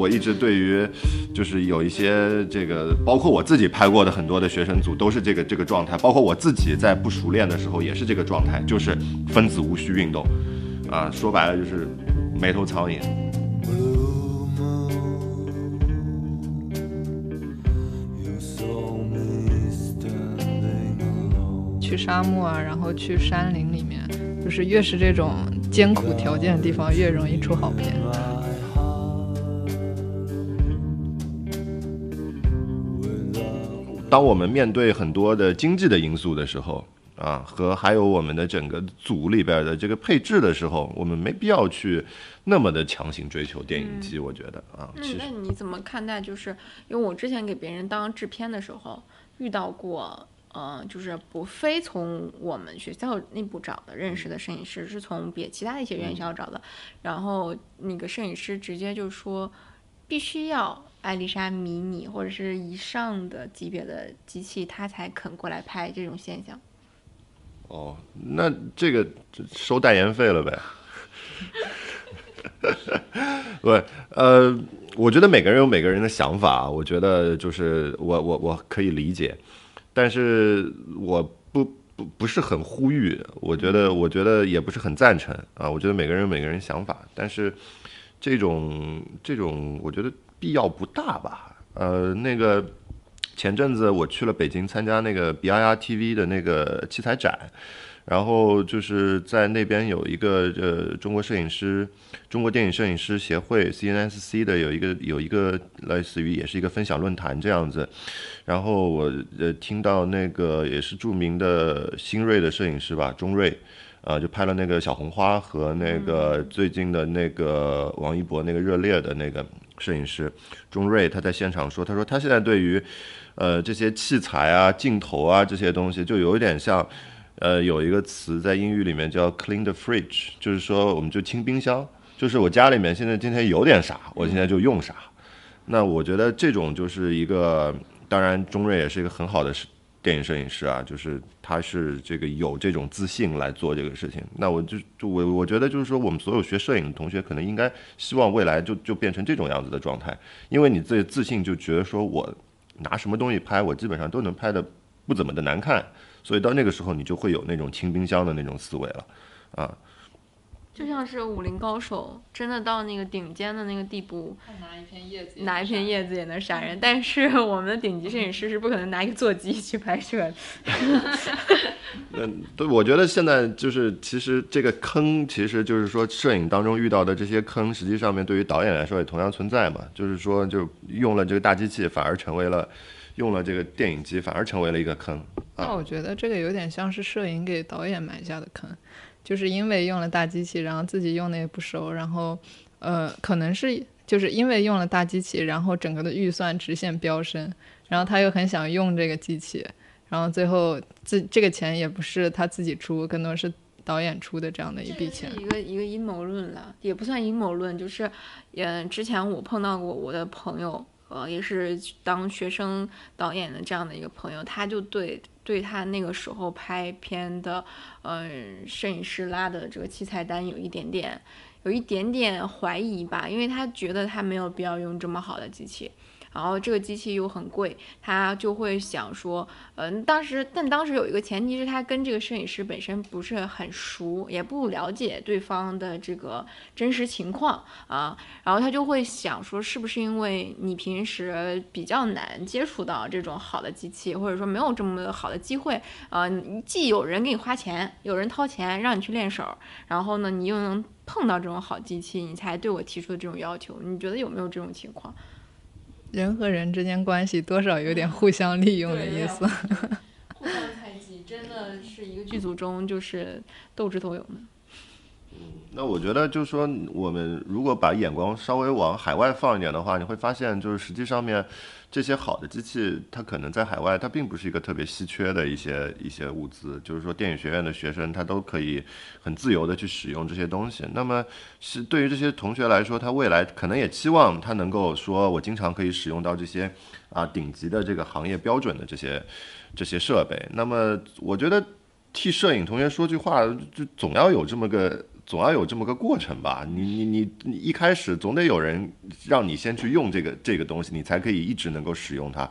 我一直对于，就是有一些这个，包括我自己拍过的很多的学生组都是这个这个状态，包括我自己在不熟练的时候也是这个状态，就是分子无序运动，啊，说白了就是没头苍蝇。去沙漠啊，然后去山林里面，就是越是这种艰苦条件的地方，越容易出好片。当我们面对很多的经济的因素的时候，啊，和还有我们的整个组里边的这个配置的时候，我们没必要去那么的强行追求电影机。我觉得啊，那那你怎么看待？就是因为我之前给别人当制片的时候遇到过。嗯，就是不非从我们学校内部找的认识的摄影师，是从别其他的一些院校找的。然后那个摄影师直接就说，必须要艾丽莎迷你或者是以上的级别的机器，他才肯过来拍这种现象。哦，那这个收代言费了呗？不，呃，我觉得每个人有每个人的想法，我觉得就是我我我可以理解。但是我不不不是很呼吁，我觉得我觉得也不是很赞成啊。我觉得每个人有每个人想法，但是这种这种我觉得必要不大吧。呃，那个前阵子我去了北京参加那个 B I R T V 的那个器材展。然后就是在那边有一个呃中国摄影师，中国电影摄影师协会 CNSC 的有一个有一个类似于也是一个分享论坛这样子，然后我呃听到那个也是著名的新锐的摄影师吧，钟瑞，啊就拍了那个小红花和那个最近的那个王一博那个热烈的那个摄影师钟瑞，他在现场说，他说他现在对于呃这些器材啊镜头啊这些东西就有一点像。呃，有一个词在英语里面叫 clean the fridge，就是说我们就清冰箱，就是我家里面现在今天有点啥，我现在就用啥。那我觉得这种就是一个，当然钟瑞也是一个很好的电影摄影师啊，就是他是这个有这种自信来做这个事情。那我就就我我觉得就是说，我们所有学摄影的同学可能应该希望未来就就变成这种样子的状态，因为你自己自信就觉得说我拿什么东西拍，我基本上都能拍的不怎么的难看。所以到那个时候，你就会有那种清冰箱的那种思维了，啊，就像是武林高手，真的到那个顶尖的那个地步，拿一片叶子，拿一片叶子也能杀人。但是我们的顶级摄影师是不可能拿一个座机去拍摄的。嗯，对，我觉得现在就是，其实这个坑，其实就是说，摄影当中遇到的这些坑，实际上面对于导演来说也同样存在嘛。就是说，就用了这个大机器，反而成为了。用了这个电影机，反而成为了一个坑。那我觉得这个有点像是摄影给导演埋下的坑，就是因为用了大机器，然后自己用的也不熟，然后呃，可能是就是因为用了大机器，然后整个的预算直线飙升，然后他又很想用这个机器，然后最后自这个钱也不是他自己出，更多是导演出的这样的一笔钱。一个一个阴谋论了，也不算阴谋论，就是嗯，之前我碰到过我的朋友。呃，也是当学生导演的这样的一个朋友，他就对对他那个时候拍片的，嗯，摄影师拉的这个器材单有一点点，有一点点怀疑吧，因为他觉得他没有必要用这么好的机器。然后这个机器又很贵，他就会想说，嗯，当时，但当时有一个前提是他跟这个摄影师本身不是很熟，也不了解对方的这个真实情况啊。然后他就会想说，是不是因为你平时比较难接触到这种好的机器，或者说没有这么好的机会，呃，既有人给你花钱，有人掏钱让你去练手，然后呢，你又能碰到这种好机器，你才对我提出的这种要求。你觉得有没有这种情况？人和人之间关系多少有点互相利用的意思。互相猜忌，真的是一个剧组中就是斗智斗勇的。那我觉得就是说，我们如果把眼光稍微往海外放一点的话，你会发现就是实际上面。这些好的机器，它可能在海外，它并不是一个特别稀缺的一些一些物资。就是说，电影学院的学生他都可以很自由的去使用这些东西。那么，是对于这些同学来说，他未来可能也期望他能够说，我经常可以使用到这些啊顶级的这个行业标准的这些这些设备。那么，我觉得替摄影同学说句话，就总要有这么个。总要有这么个过程吧？你你你你一开始总得有人让你先去用这个这个东西，你才可以一直能够使用它。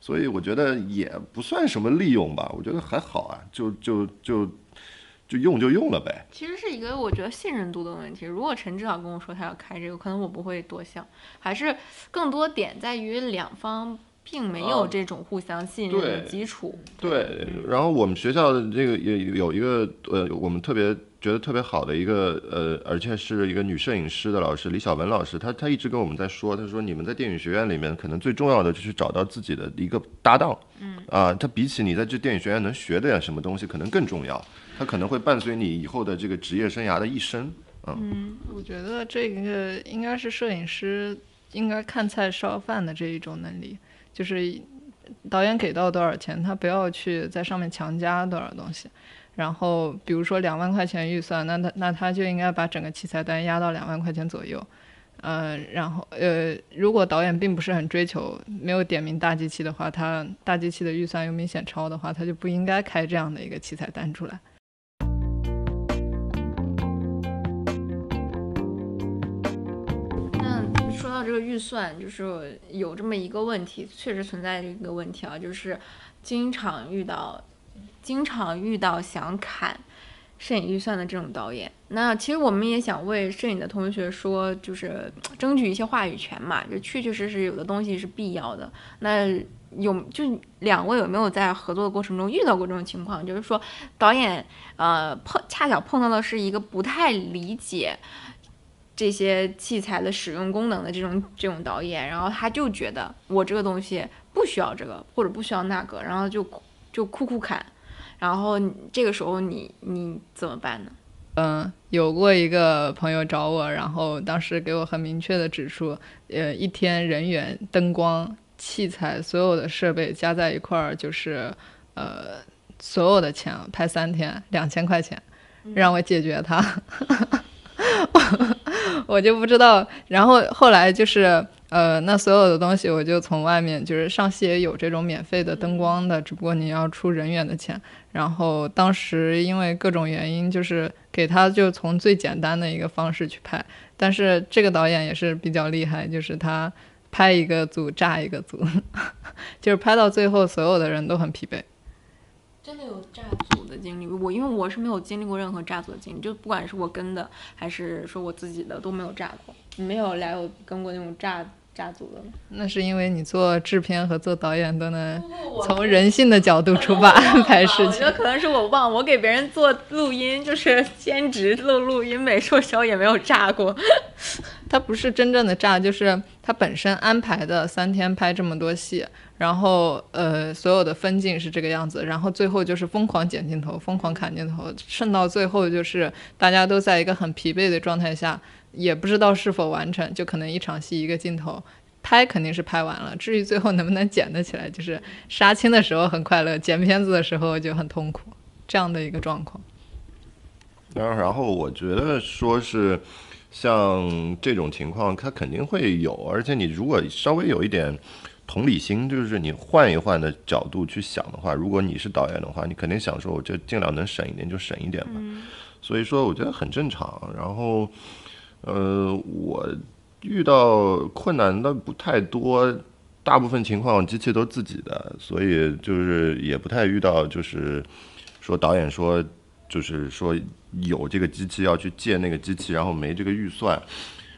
所以我觉得也不算什么利用吧，我觉得还好啊，就就就就用就用了呗。其实是一个我觉得信任度的问题。如果陈指导跟我说他要开这个，可能我不会多想，还是更多点在于两方。并没有这种互相信任的基础。对，然后我们学校的这个也有一个呃，我们特别觉得特别好的一个呃，而且是一个女摄影师的老师李小文老师，她她一直跟我们在说，她说你们在电影学院里面可能最重要的就是找到自己的一个搭档。嗯。啊，她比起你在这电影学院能学的点什么东西，可能更重要。她可能会伴随你以后的这个职业生涯的一生。嗯，我觉得这个应该是摄影师应该看菜烧饭的这一种能力。就是导演给到多少钱，他不要去在上面强加多少东西。然后比如说两万块钱预算，那他那他就应该把整个器材单压到两万块钱左右。嗯，然后呃，如果导演并不是很追求，没有点名大机器的话，他大机器的预算又明显超的话，他就不应该开这样的一个器材单出来。这个预算就是有这么一个问题，确实存在这个问题啊，就是经常遇到，经常遇到想砍摄影预算的这种导演。那其实我们也想为摄影的同学说，就是争取一些话语权嘛，就确确实实有的东西是必要的。那有就两位有没有在合作的过程中遇到过这种情况？就是说导演呃碰恰巧碰到的是一个不太理解。这些器材的使用功能的这种这种导演，然后他就觉得我这个东西不需要这个或者不需要那个，然后就就酷酷砍，然后这个时候你你怎么办呢？嗯，有过一个朋友找我，然后当时给我很明确的指出，呃，一天人员、灯光、器材所有的设备加在一块儿就是呃所有的钱拍三天两千块钱，让我解决它。我就不知道，然后后来就是，呃，那所有的东西我就从外面，就是上戏也有这种免费的灯光的，只不过你要出人员的钱。然后当时因为各种原因，就是给他就从最简单的一个方式去拍。但是这个导演也是比较厉害，就是他拍一个组炸一个组，就是拍到最后所有的人都很疲惫。真的有炸组的经历，我因为我是没有经历过任何炸组的经历，就不管是我跟的还是说我自己的都没有炸过。你没有来有跟过那种炸炸组的吗？那是因为你做制片和做导演都能从人性的角度出发安 排事情。我觉得可能是我忘，我给别人做录音就是兼职录录音美术时候也没有炸过。他不是真正的炸，就是他本身安排的三天拍这么多戏。然后，呃，所有的分镜是这个样子，然后最后就是疯狂剪镜头，疯狂砍镜头，剩到最后就是大家都在一个很疲惫的状态下，也不知道是否完成，就可能一场戏一个镜头，拍肯定是拍完了，至于最后能不能剪得起来，就是杀青的时候很快乐，剪片子的时候就很痛苦，这样的一个状况。然后，然后我觉得说是像这种情况，它肯定会有，而且你如果稍微有一点。同理心就是你换一换的角度去想的话，如果你是导演的话，你肯定想说，我就尽量能省一点就省一点嘛。所以说，我觉得很正常。然后，呃，我遇到困难的不太多，大部分情况机器都自己的，所以就是也不太遇到，就是说导演说，就是说有这个机器要去借那个机器，然后没这个预算，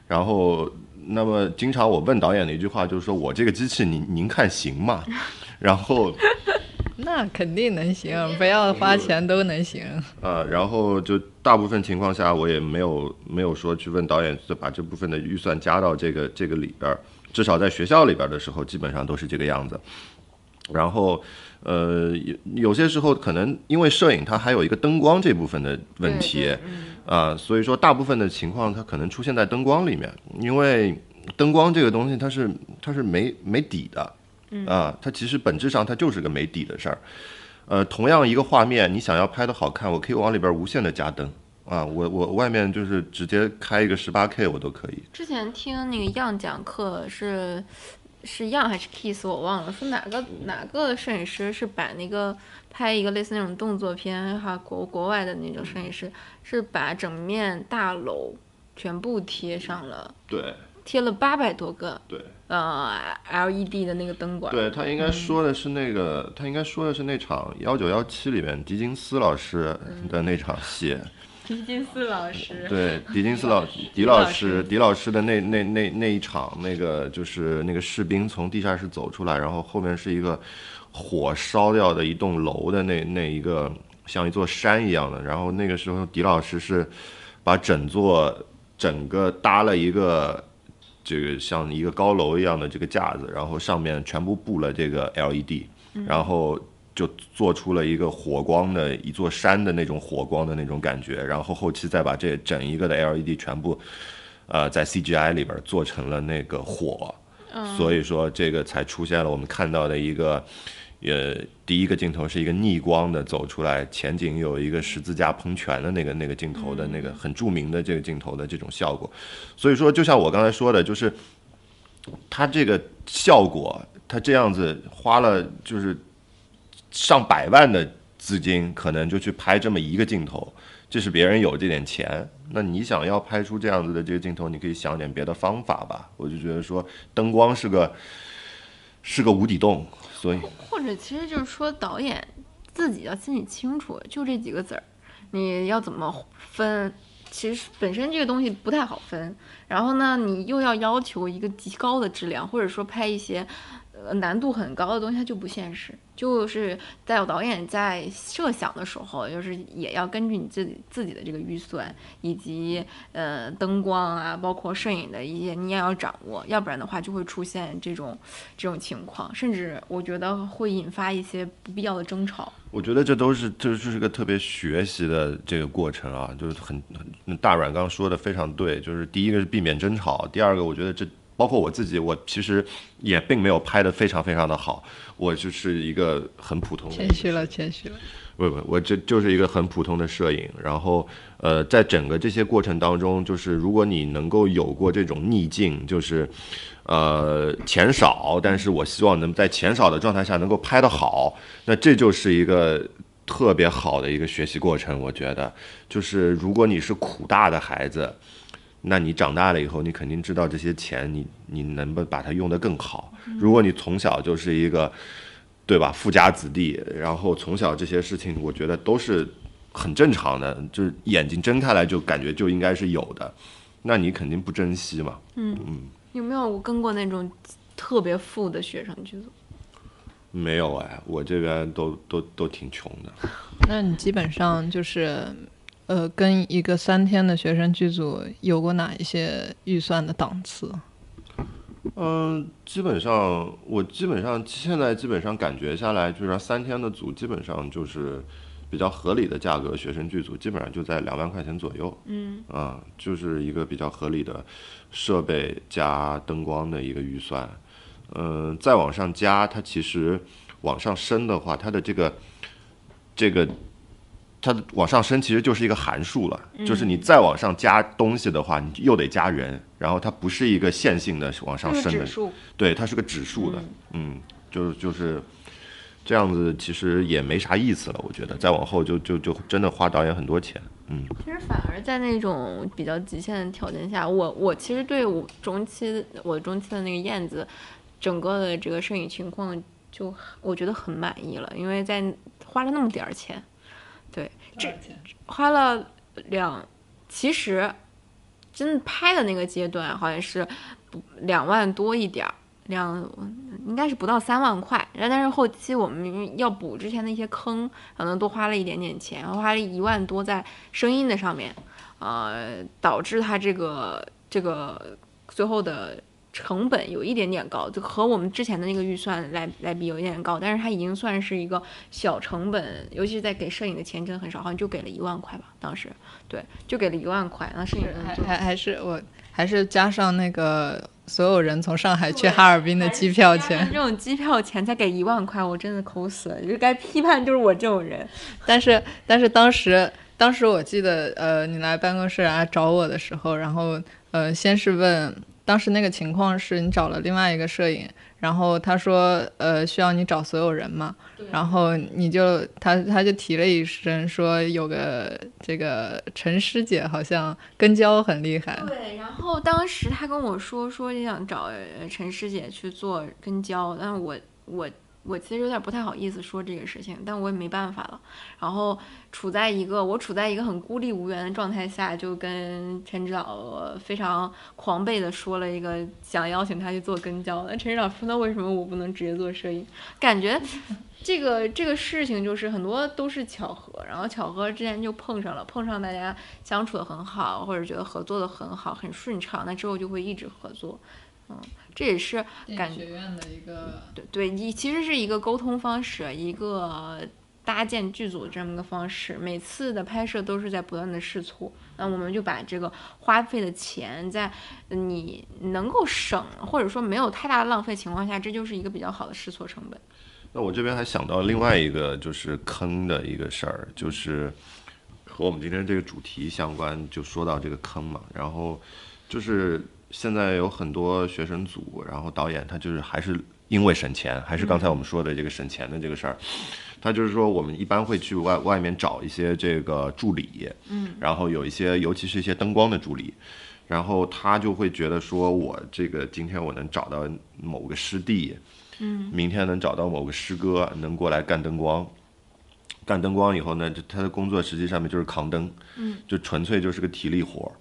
然后。那么，经常我问导演的一句话就是说：“我这个机器，您您看行吗？” 然后，那肯定能行，不要花钱都能行。呃，然后就大部分情况下，我也没有没有说去问导演，就把这部分的预算加到这个这个里边儿。至少在学校里边的时候，基本上都是这个样子。然后，呃，有有些时候可能因为摄影它还有一个灯光这部分的问题。啊，所以说大部分的情况它可能出现在灯光里面，因为灯光这个东西它是它是没没底的，啊，它其实本质上它就是个没底的事儿。呃，同样一个画面，你想要拍的好看，我可以往里边无限的加灯，啊，我我外面就是直接开一个十八 K 我都可以。之前听那个样讲课是。是 Young 还是 Kiss 我忘了，说哪个哪个摄影师是把那个拍一个类似那种动作片哈国国外的那种摄影师是把整面大楼全部贴上了，对贴了八百多个对呃 LED 的那个灯管。对，他应该说的是那个，他应该说的是那场幺九幺七里面狄金斯老师的那场戏。狄金斯老师，对，狄金斯老 狄老师，狄老师的那那那那一场，那个就是那个士兵从地下室走出来，然后后面是一个火烧掉的一栋楼的那那一个像一座山一样的，然后那个时候狄老师是把整座整个搭了一个这个像一个高楼一样的这个架子，然后上面全部布了这个 LED，然后。就做出了一个火光的一座山的那种火光的那种感觉，然后后期再把这整一个的 LED 全部，呃，在 CGI 里边做成了那个火，所以说这个才出现了我们看到的一个，呃，第一个镜头是一个逆光的走出来，前景有一个十字架喷泉的那个那个镜头的那个很著名的这个镜头的这种效果，所以说就像我刚才说的，就是它这个效果，它这样子花了就是。上百万的资金可能就去拍这么一个镜头，这是别人有这点钱，那你想要拍出这样子的这个镜头，你可以想点别的方法吧。我就觉得说灯光是个是个无底洞，所以或者其实就是说导演自己要心里清楚，就这几个字儿，你要怎么分？其实本身这个东西不太好分，然后呢，你又要要求一个极高的质量，或者说拍一些。呃，难度很高的东西它就不现实，就是在导演在设想的时候，就是也要根据你自己自己的这个预算以及呃灯光啊，包括摄影的一些你也要掌握，要不然的话就会出现这种这种情况，甚至我觉得会引发一些不必要的争吵。我觉得这都是这就是个特别学习的这个过程啊，就是很很大软刚说的非常对，就是第一个是避免争吵，第二个我觉得这。包括我自己，我其实也并没有拍的非常非常的好，我就是一个很普通。谦虚了，谦虚了。不不，我这就是一个很普通的摄影。然后，呃，在整个这些过程当中，就是如果你能够有过这种逆境，就是，呃，钱少，但是我希望能在钱少的状态下能够拍得好，那这就是一个特别好的一个学习过程。我觉得，就是如果你是苦大的孩子。那你长大了以后，你肯定知道这些钱，你你能不能把它用得更好？如果你从小就是一个，对吧？富家子弟，然后从小这些事情，我觉得都是很正常的，就是眼睛睁开来就感觉就应该是有的，那你肯定不珍惜嘛。嗯嗯。有没有跟过那种特别富的学生去做？没有哎，我这边都都都挺穷的。那你基本上就是。呃，跟一个三天的学生剧组有过哪一些预算的档次？嗯，基本上我基本上现在基本上感觉下来，就是三天的组基本上就是比较合理的价格，学生剧组基本上就在两万块钱左右。嗯，啊，就是一个比较合理的设备加灯光的一个预算。嗯，再往上加，它其实往上升的话，它的这个这个。它往上升其实就是一个函数了，就是你再往上加东西的话，你又得加人，然后它不是一个线性的往上升的，对，它是个指数的，嗯，就就是这样子，其实也没啥意思了，我觉得再往后就就就真的花导演很多钱，嗯。其实反而在那种比较极限的条件下，我我其实对我中期我中期的那个燕子，整个的这个摄影情况就我觉得很满意了，因为在花了那么点儿钱。对，这花了两，其实真拍的那个阶段好像是不两万多一点儿，两应该是不到三万块。然后但是后期我们要补之前的一些坑，可能多花了一点点钱，花了一万多在声音的上面，呃，导致它这个这个最后的。成本有一点点高，就和我们之前的那个预算来来比有一点高，但是它已经算是一个小成本，尤其是在给摄影的钱真的很少，好像就给了一万块吧，当时，对，就给了一万块，那摄影还还还是我还是加上那个所有人从上海去哈尔滨的机票钱，这种机票钱才给一万块，我真的抠死了，就该批判就是我这种人，但是但是当时。当时我记得，呃，你来办公室来找我的时候，然后呃，先是问，当时那个情况是你找了另外一个摄影，然后他说，呃，需要你找所有人嘛，然后你就他他就提了一声说有个这个陈师姐好像跟焦很厉害，对，然后当时他跟我说说你想找呃陈师姐去做跟焦，但是我我。我其实有点不太好意思说这个事情，但我也没办法了。然后处在一个我处在一个很孤立无援的状态下，就跟陈指导非常狂悖的说了一个想邀请他去做跟焦。那陈指导说：“那为什么我不能直接做摄影？”感觉这个这个事情就是很多都是巧合，然后巧合之间就碰上了，碰上大家相处的很好，或者觉得合作的很好，很顺畅，那之后就会一直合作。嗯，这也是感学院的一个对对，你其实是一个沟通方式，一个搭建剧组这么个方式。每次的拍摄都是在不断的试错，那我们就把这个花费的钱在你能够省或者说没有太大的浪费情况下，这就是一个比较好的试错成本。那我这边还想到另外一个就是坑的一个事儿，就是和我们今天这个主题相关，就说到这个坑嘛，然后就是。现在有很多学生组，然后导演他就是还是因为省钱，还是刚才我们说的这个省钱的这个事儿，他就是说我们一般会去外外面找一些这个助理，嗯，然后有一些尤其是一些灯光的助理，然后他就会觉得说我这个今天我能找到某个师弟，嗯，明天能找到某个师哥能过来干灯光，干灯光以后呢，他的工作实际上面就是扛灯，嗯，就纯粹就是个体力活儿。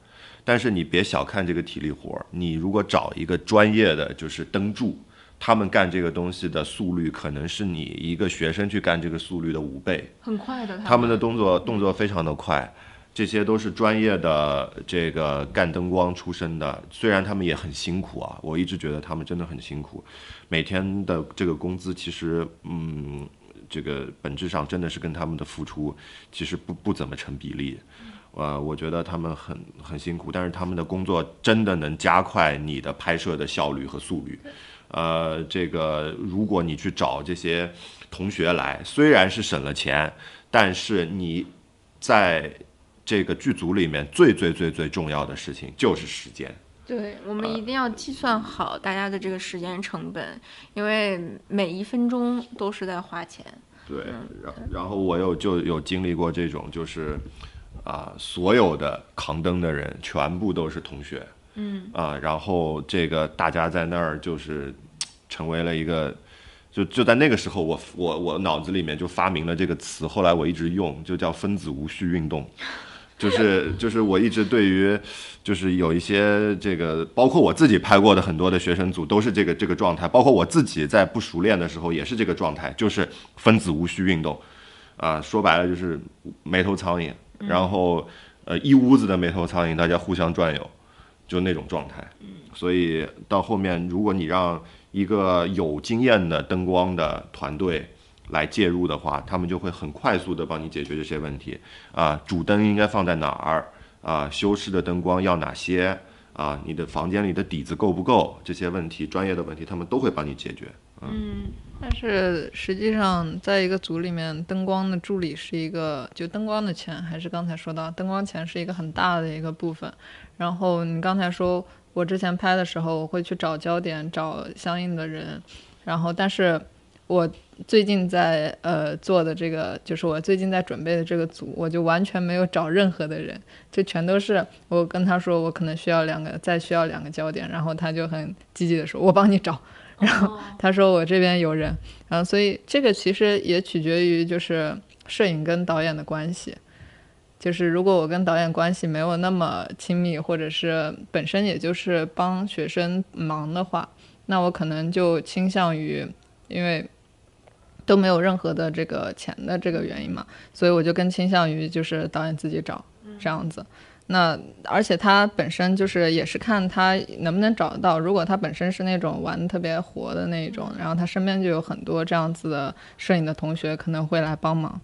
但是你别小看这个体力活儿，你如果找一个专业的就是灯柱，他们干这个东西的速率可能是你一个学生去干这个速率的五倍，很快的。他们的动作动作非常的快，这些都是专业的这个干灯光出身的，虽然他们也很辛苦啊，我一直觉得他们真的很辛苦，每天的这个工资其实，嗯，这个本质上真的是跟他们的付出其实不不怎么成比例。呃，我觉得他们很很辛苦，但是他们的工作真的能加快你的拍摄的效率和速率。呃，这个如果你去找这些同学来，虽然是省了钱，但是你在这个剧组里面最最最最重要的事情就是时间。对，我们一定要计算好大家的这个时间成本，因为每一分钟都是在花钱。对，然然后我有就有经历过这种就是。啊，所有的扛灯的人全部都是同学，嗯，啊，然后这个大家在那儿就是成为了一个，就就在那个时候，我我我脑子里面就发明了这个词，后来我一直用，就叫分子无序运动，就是就是我一直对于就是有一些这个，包括我自己拍过的很多的学生组都是这个这个状态，包括我自己在不熟练的时候也是这个状态，就是分子无序运动，啊，说白了就是没头苍蝇。然后，呃，一屋子的没头苍蝇，大家互相转悠，就那种状态。所以到后面，如果你让一个有经验的灯光的团队来介入的话，他们就会很快速的帮你解决这些问题。啊，主灯应该放在哪儿？啊，修饰的灯光要哪些？啊，你的房间里的底子够不够？这些问题，专业的问题，他们都会帮你解决。嗯。但是实际上，在一个组里面，灯光的助理是一个，就灯光的钱，还是刚才说到，灯光钱是一个很大的一个部分。然后你刚才说，我之前拍的时候，我会去找焦点，找相应的人。然后，但是我最近在呃做的这个，就是我最近在准备的这个组，我就完全没有找任何的人，就全都是我跟他说，我可能需要两个，再需要两个焦点，然后他就很积极的说，我帮你找。然后他说我这边有人，然后所以这个其实也取决于就是摄影跟导演的关系，就是如果我跟导演关系没有那么亲密，或者是本身也就是帮学生忙的话，那我可能就倾向于因为都没有任何的这个钱的这个原因嘛，所以我就更倾向于就是导演自己找这样子。那而且他本身就是也是看他能不能找得到。如果他本身是那种玩的特别活的那种，然后他身边就有很多这样子的摄影的同学可能会来帮忙。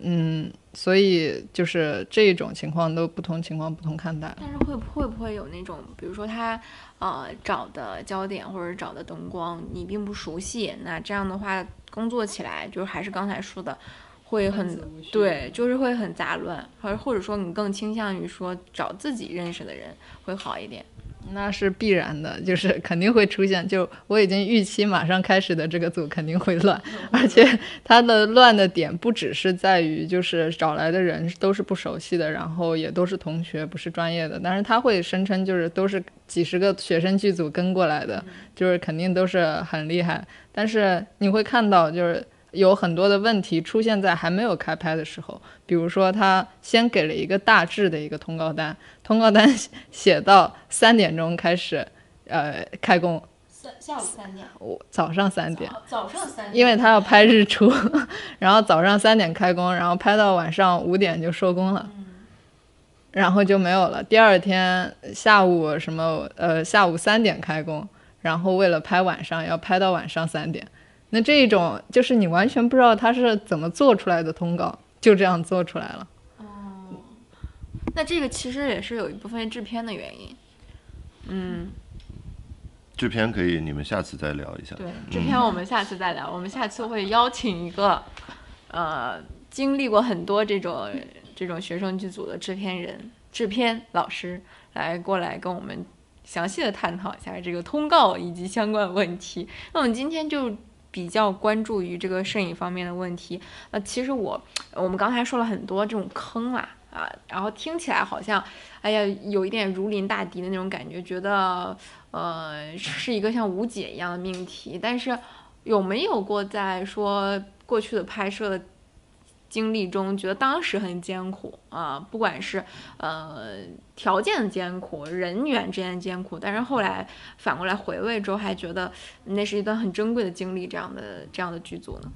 嗯，所以就是这一种情况都不同情况不同看待。但是会会不会有那种，比如说他呃找的焦点或者找的灯光你并不熟悉，那这样的话工作起来就是还是刚才说的。会很对，就是会很杂乱，或或者说你更倾向于说找自己认识的人会好一点。那是必然的，就是肯定会出现。就我已经预期马上开始的这个组肯定会乱，而且它的乱的点不只是在于就是找来的人都是不熟悉的，然后也都是同学，不是专业的，但是他会声称就是都是几十个学生剧组跟过来的，就是肯定都是很厉害。但是你会看到就是。有很多的问题出现在还没有开拍的时候，比如说他先给了一个大致的一个通告单，通告单写到三点钟开始，呃，开工，三下午三点，我早上三点，早上三点，因为他要拍日出，然后早上三点开工，然后拍到晚上五点就收工了，然后就没有了。第二天下午什么呃下午三点开工，然后为了拍晚上要拍到晚上三点，那这一种就是你完全不知道他是怎么做出来的通告，就这样做出来了。那这个其实也是有一部分制片的原因。嗯，制片可以，你们下次再聊一下。对，制片我们下次再聊。我们下次会邀请一个，呃，经历过很多这种这种学生剧组的制片人、制片老师来过来跟我们详细的探讨一下这个通告以及相关问题。那我们今天就比较关注于这个摄影方面的问题。那其实我我们刚才说了很多这种坑啦。啊，啊然后听起来好像，哎呀，有一点如临大敌的那种感觉，觉得呃是一个像无解一样的命题。但是有没有过在说过去的拍摄的经历中，觉得当时很艰苦啊？不管是呃条件的艰苦，人员之间的艰苦，但是后来反过来回味之后，还觉得那是一段很珍贵的经历。这样的这样的剧组呢？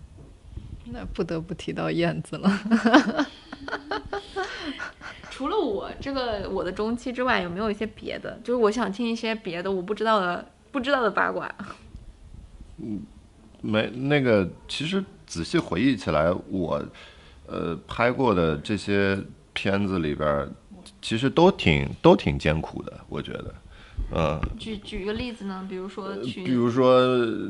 那不得不提到燕子了。除了我这个我的中期之外，有没有一些别的？就是我想听一些别的我不知道的不知道的八卦。嗯，没那个，其实仔细回忆起来，我呃拍过的这些片子里边，其实都挺都挺艰苦的，我觉得。嗯，举举个例子呢，比如说去，比如说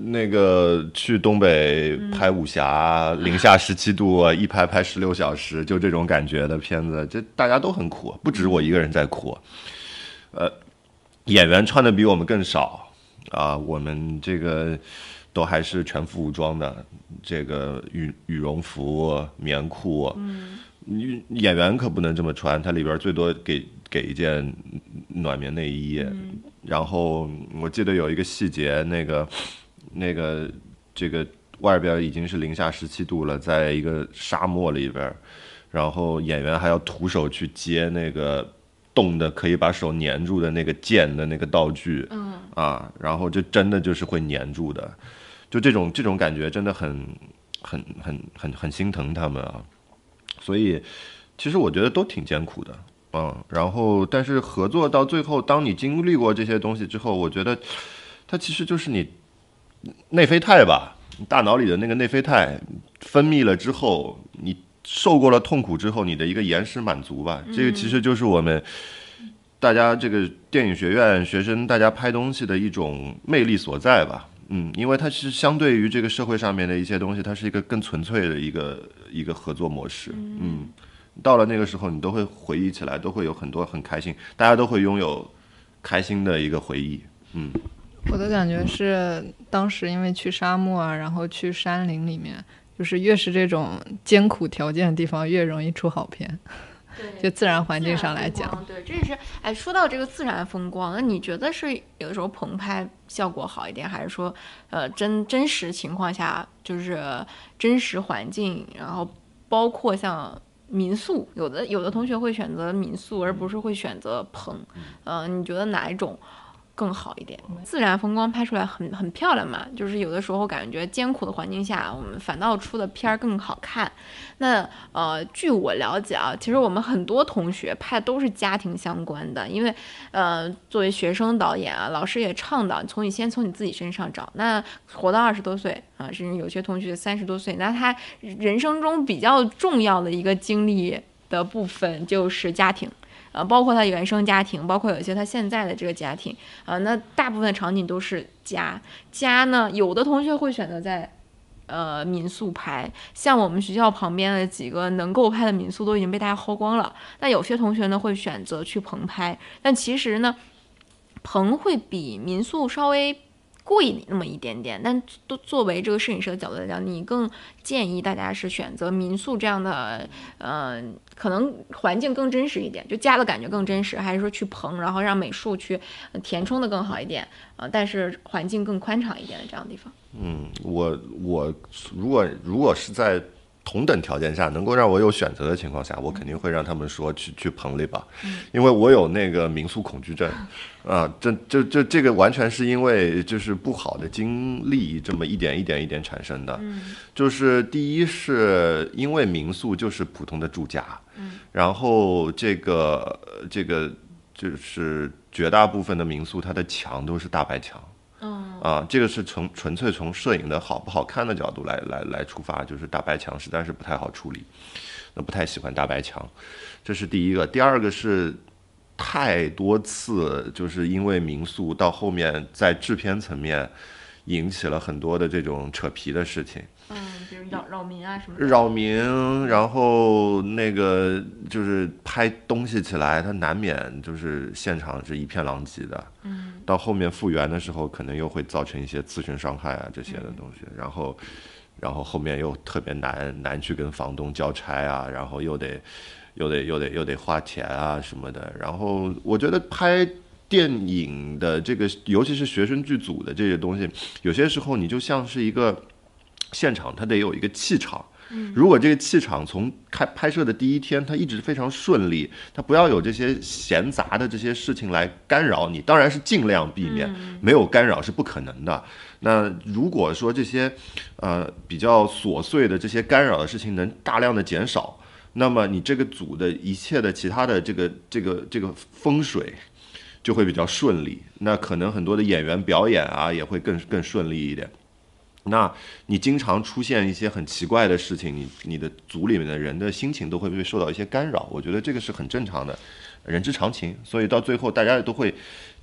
那个去东北拍武侠，零下十七度，一拍拍十六小时，就这种感觉的片子，这大家都很苦，不止我一个人在苦。呃，演员穿的比我们更少啊，我们这个都还是全副武装的，这个羽羽绒服、棉裤，嗯，演员可不能这么穿，它里边最多给。给一件暖棉内衣，然后我记得有一个细节，那个那个这个外边已经是零下十七度了，在一个沙漠里边，然后演员还要徒手去接那个冻的可以把手粘住的那个剑的那个道具，嗯。啊，然后就真的就是会粘住的，就这种这种感觉真的很很很很很心疼他们啊，所以其实我觉得都挺艰苦的。嗯，然后但是合作到最后，当你经历过这些东西之后，我觉得它其实就是你内啡肽吧，大脑里的那个内啡肽分泌了之后，你受过了痛苦之后，你的一个延时满足吧。这个其实就是我们大家这个电影学院学生大家拍东西的一种魅力所在吧。嗯，因为它是相对于这个社会上面的一些东西，它是一个更纯粹的一个一个合作模式。嗯。到了那个时候，你都会回忆起来，都会有很多很开心，大家都会拥有开心的一个回忆。嗯，我的感觉是，当时因为去沙漠啊，然后去山林里面，就是越是这种艰苦条件的地方，越容易出好片。对，就自然环境上来讲，对，这也是。哎，说到这个自然风光，那你觉得是有的时候棚拍效果好一点，还是说，呃，真真实情况下就是真实环境，然后包括像。民宿有的有的同学会选择民宿，而不是会选择棚。嗯，你觉得哪一种更好一点？自然风光拍出来很很漂亮嘛？就是有的时候感觉艰苦的环境下，我们反倒出的片儿更好看。那呃，据我了解啊，其实我们很多同学拍都是家庭相关的，因为呃，作为学生导演啊，老师也倡导从你先从你自己身上找。那活到二十多岁啊，甚至有些同学三十多岁，那他人生中比较重要的一个经历的部分就是家庭，呃，包括他原生家庭，包括有一些他现在的这个家庭啊，那大部分场景都是家。家呢，有的同学会选择在。呃民宿拍，像我们学校旁边的几个能够拍的民宿都已经被大家薅光了。那有些同学呢会选择去棚拍，但其实呢，棚会比民宿稍微。贵那么一点点，但都作为这个摄影师的角度来讲，你更建议大家是选择民宿这样的，呃，可能环境更真实一点，就家的感觉更真实，还是说去棚，然后让美术去填充的更好一点，呃，但是环境更宽敞一点的这样的地方。嗯，我我如果如果是在。同等条件下，能够让我有选择的情况下，我肯定会让他们说去去棚里吧，因为我有那个民宿恐惧症，啊，这这这这个完全是因为就是不好的经历这么一点一点一点产生的，就是第一是因为民宿就是普通的住家，然后这个这个就是绝大部分的民宿它的墙都是大白墙。啊，这个是从纯粹从摄影的好不好看的角度来来来出发，就是大白墙实在是不太好处理，那不太喜欢大白墙，这是第一个。第二个是太多次就是因为民宿到后面在制片层面引起了很多的这种扯皮的事情。嗯，比如扰扰民啊什么的。扰民，然后那个就是拍东西起来，它难免就是现场是一片狼藉的。嗯。到后面复原的时候，可能又会造成一些自身伤害啊这些的东西。然后，然后后面又特别难难去跟房东交差啊，然后又得又得又得又得花钱啊什么的。然后我觉得拍电影的这个，尤其是学生剧组的这些东西，有些时候你就像是一个。现场它得有一个气场，如果这个气场从开拍摄的第一天，它一直非常顺利，它不要有这些闲杂的这些事情来干扰你，当然是尽量避免，没有干扰是不可能的。那如果说这些，呃，比较琐碎的这些干扰的事情能大量的减少，那么你这个组的一切的其他的这个这个这个风水就会比较顺利，那可能很多的演员表演啊也会更更顺利一点。那你经常出现一些很奇怪的事情，你你的组里面的人的心情都会被受到一些干扰，我觉得这个是很正常的，人之常情。所以到最后大家都会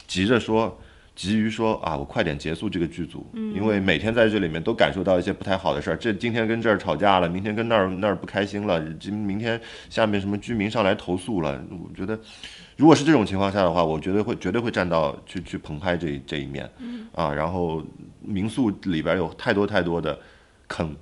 急着说，急于说啊，我快点结束这个剧组，因为每天在这里面都感受到一些不太好的事儿。这今天跟这儿吵架了，明天跟那儿那儿不开心了，今明天下面什么居民上来投诉了，我觉得。如果是这种情况下的话，我绝对会绝对会站到去去棚拍这这一面，啊，然后民宿里边有太多太多的坑，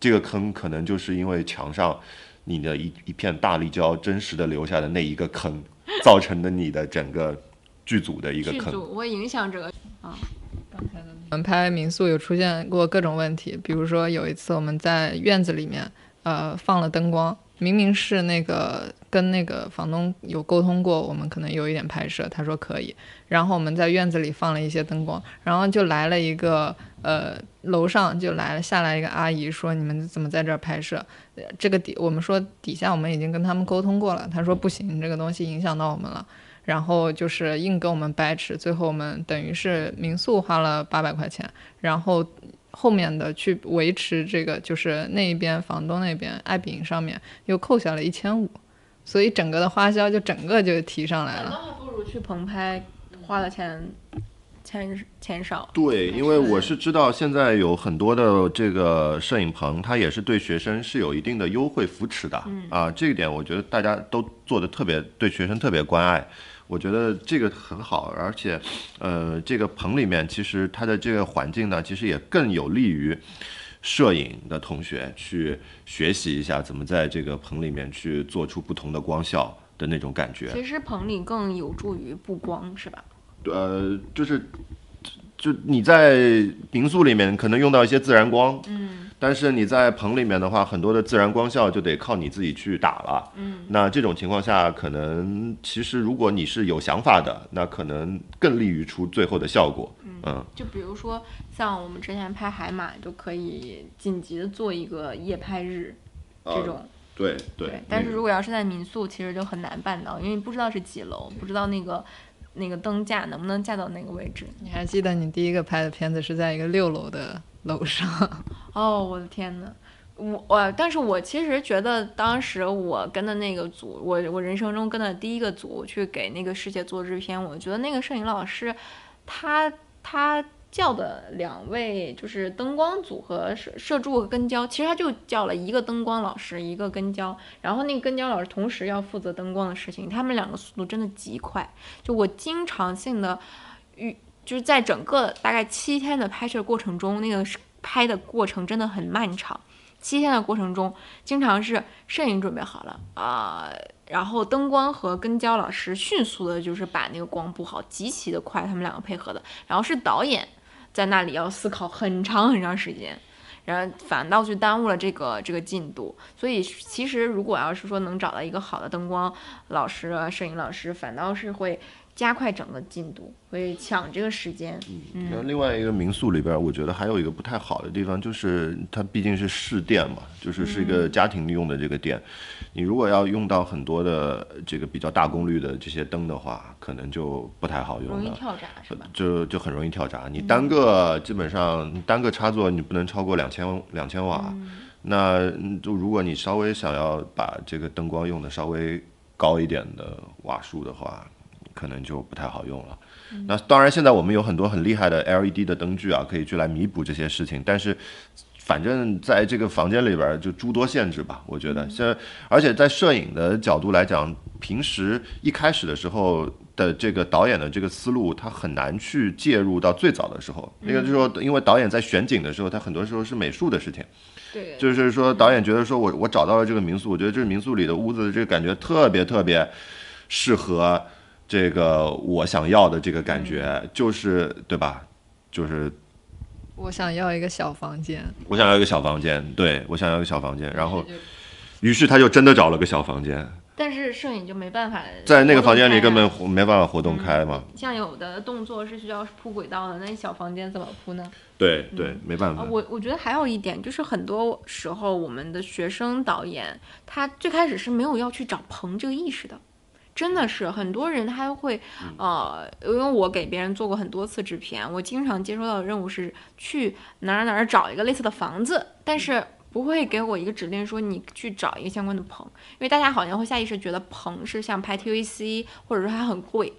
这个坑可能就是因为墙上你的一一片大立交真实的留下的那一个坑造成的你的整个剧组的一个坑，剧组会影响这个啊。我们拍民宿有出现过各种问题，比如说有一次我们在院子里面呃放了灯光。明明是那个跟那个房东有沟通过，我们可能有一点拍摄，他说可以。然后我们在院子里放了一些灯光，然后就来了一个呃楼上就来了下来一个阿姨说你们怎么在这儿拍摄？这个底我们说底下我们已经跟他们沟通过了，他说不行，这个东西影响到我们了。然后就是硬跟我们掰扯，最后我们等于是民宿花了八百块钱，然后。后面的去维持这个，就是那一边房东那边爱饼上面又扣下了一千五，所以整个的花销就整个就提上来了。那还不如去棚拍，花的钱钱钱少。对，因为我是知道现在有很多的这个摄影棚，它也是对学生是有一定的优惠扶持的。嗯啊，这一点我觉得大家都做的特别对学生特别关爱。我觉得这个很好，而且，呃，这个棚里面其实它的这个环境呢，其实也更有利于摄影的同学去学习一下怎么在这个棚里面去做出不同的光效的那种感觉。其实棚里更有助于布光，是吧？呃，就是，就你在民宿里面可能用到一些自然光，嗯。但是你在棚里面的话，很多的自然光效就得靠你自己去打了。嗯，那这种情况下，可能其实如果你是有想法的，那可能更利于出最后的效果。嗯，就比如说像我们之前拍海马，就可以紧急的做一个夜拍日，这种。对对。但是如果要是在民宿，其实就很难办到，因为不知道是几楼，不知道那个那个灯架能不能架到那个位置。你还记得你第一个拍的片子是在一个六楼的？楼上 哦，我的天呐，我我，但是我其实觉得当时我跟的那个组，我我人生中跟的第一个组去给那个世界做制片，我觉得那个摄影老师，他他叫的两位就是灯光组和摄摄助和跟焦，其实他就叫了一个灯光老师，一个跟焦，然后那个跟焦老师同时要负责灯光的事情，他们两个速度真的极快，就我经常性的遇，就是在整个大概七天的拍摄过程中，那个拍的过程真的很漫长。七天的过程中，经常是摄影准备好了啊，然后灯光和跟焦老师迅速的就是把那个光布好，极其的快，他们两个配合的，然后是导演在那里要思考很长很长时间，然后反倒去耽误了这个这个进度。所以其实如果要是说能找到一个好的灯光老师，摄影老师，反倒是会。加快整个进度，会抢这个时间。嗯，那另外一个民宿里边，我觉得还有一个不太好的地方，就是它毕竟是市店嘛，就是是一个家庭用的这个店。你如果要用到很多的这个比较大功率的这些灯的话，可能就不太好用了。容易跳闸是吧？就就很容易跳闸。你单个基本上单个插座你不能超过两千两千瓦。那就如果你稍微想要把这个灯光用的稍微高一点的瓦数的话。可能就不太好用了。那当然，现在我们有很多很厉害的 LED 的灯具啊，可以去来弥补这些事情。但是，反正在这个房间里边就诸多限制吧。我觉得，现在而且在摄影的角度来讲，平时一开始的时候的这个导演的这个思路，他很难去介入到最早的时候。那个就是说，因为导演在选景的时候，他很多时候是美术的事情。对，就是说，导演觉得说我我找到了这个民宿，我觉得这个民宿里的屋子这个感觉特别特别适合。这个我想要的这个感觉就是对吧？就是我想要一个小房间，我想要一个小房间，对我想要一个小房间，然后，于是他就真的找了个小房间。但是摄影就没办法在那个房间里根本没办法活动开嘛。像有的动作是需要铺轨道的，那小房间怎么铺呢？对对，没办法。我我觉得还有一点就是，很多时候我们的学生导演他最开始是没有要去找棚这个意识的。真的是很多人他会，呃，因为我给别人做过很多次制片，我经常接收到的任务是去哪儿哪儿找一个类似的房子，但是不会给我一个指令说你去找一个相关的棚，因为大家好像会下意识觉得棚是像拍 TVC，或者说它很贵，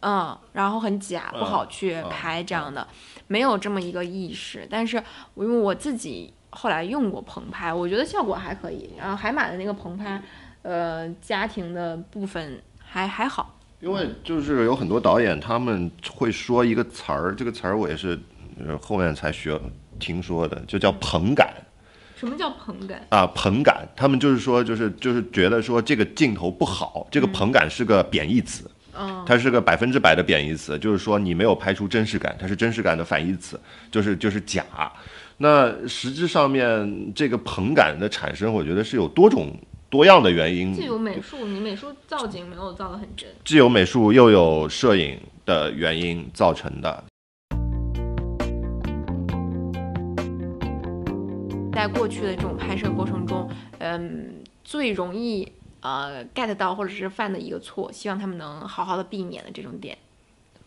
嗯，然后很假，不好去拍这样的，没有这么一个意识。但是因为我自己后来用过棚拍，我觉得效果还可以。然后海马的那个棚拍，呃，家庭的部分。还还好，因为就是有很多导演他们会说一个词儿，这个词儿我也是呃后面才学听说的，就叫捧感。什么叫捧感啊？捧感，他们就是说，就是就是觉得说这个镜头不好，这个捧感是个贬义词，它是个百分之百的贬义词，就是说你没有拍出真实感，它是真实感的反义词，就是就是假。那实质上面这个捧感的产生，我觉得是有多种。多样的原因，既有美术，你美术造景没有造的很真；既有美术，又有摄影的原因造成的。在过去的这种拍摄过程中，嗯，最容易呃 get 到或者是犯的一个错，希望他们能好好的避免的这种点。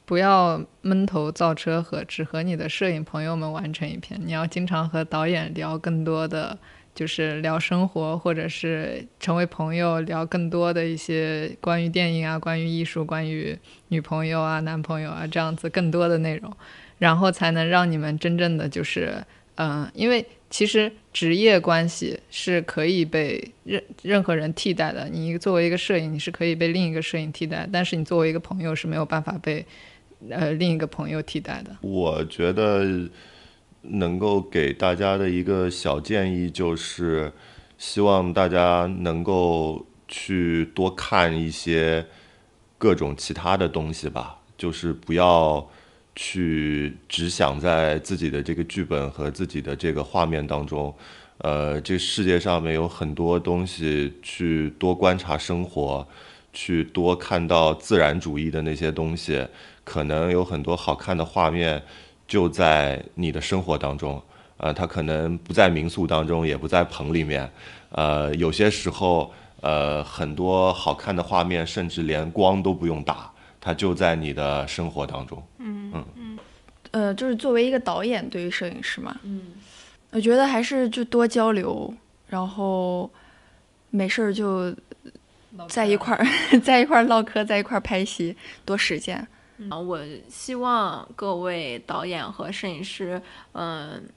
不要闷头造车和只和你的摄影朋友们完成一片，你要经常和导演聊更多的。就是聊生活，或者是成为朋友，聊更多的一些关于电影啊、关于艺术、关于女朋友啊、男朋友啊这样子更多的内容，然后才能让你们真正的就是，嗯，因为其实职业关系是可以被任任何人替代的。你作为一个摄影，你是可以被另一个摄影替代，但是你作为一个朋友是没有办法被呃另一个朋友替代的。我觉得。能够给大家的一个小建议就是，希望大家能够去多看一些各种其他的东西吧，就是不要去只想在自己的这个剧本和自己的这个画面当中。呃，这世界上面有很多东西，去多观察生活，去多看到自然主义的那些东西，可能有很多好看的画面。就在你的生活当中，呃，它可能不在民宿当中，也不在棚里面，呃，有些时候，呃，很多好看的画面，甚至连光都不用打，它就在你的生活当中。嗯嗯嗯，呃，就是作为一个导演，对于摄影师嘛，嗯，我觉得还是就多交流，然后没事儿就在一块儿，在一块儿唠嗑，在一块儿拍戏，多实践。啊，我希望各位导演和摄影师，嗯。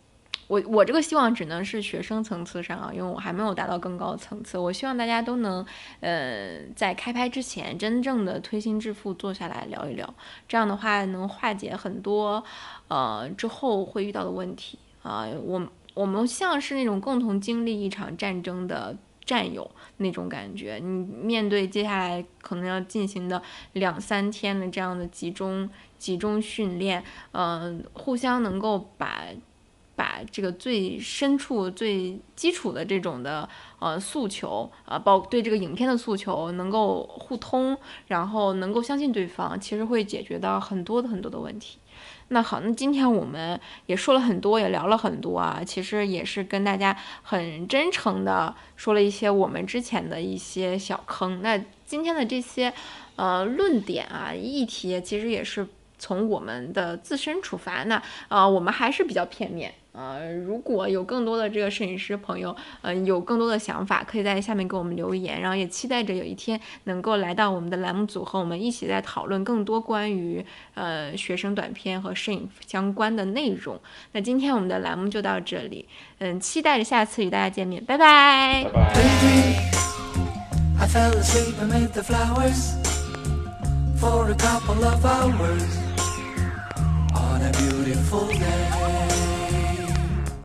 我我这个希望只能是学生层次上啊，因为我还没有达到更高层次。我希望大家都能，呃，在开拍之前真正的推心置腹坐下来聊一聊，这样的话能化解很多，呃，之后会遇到的问题啊。我我们像是那种共同经历一场战争的战友那种感觉。你面对接下来可能要进行的两三天的这样的集中集中训练，嗯，互相能够把。这个最深处、最基础的这种的呃诉求啊，包对这个影片的诉求能够互通，然后能够相信对方，其实会解决到很多的很多的问题。那好，那今天我们也说了很多，也聊了很多啊，其实也是跟大家很真诚的说了一些我们之前的一些小坑。那今天的这些呃论点啊、议题，其实也是从我们的自身出发。那啊，我们还是比较片面。呃，如果有更多的这个摄影师朋友，嗯，有更多的想法，可以在下面给我们留言，然后也期待着有一天能够来到我们的栏目组，和我们一起在讨论更多关于呃学生短片和摄影相关的内容。那今天我们的栏目就到这里，嗯，期待着下次与大家见面，拜拜。On a beautiful day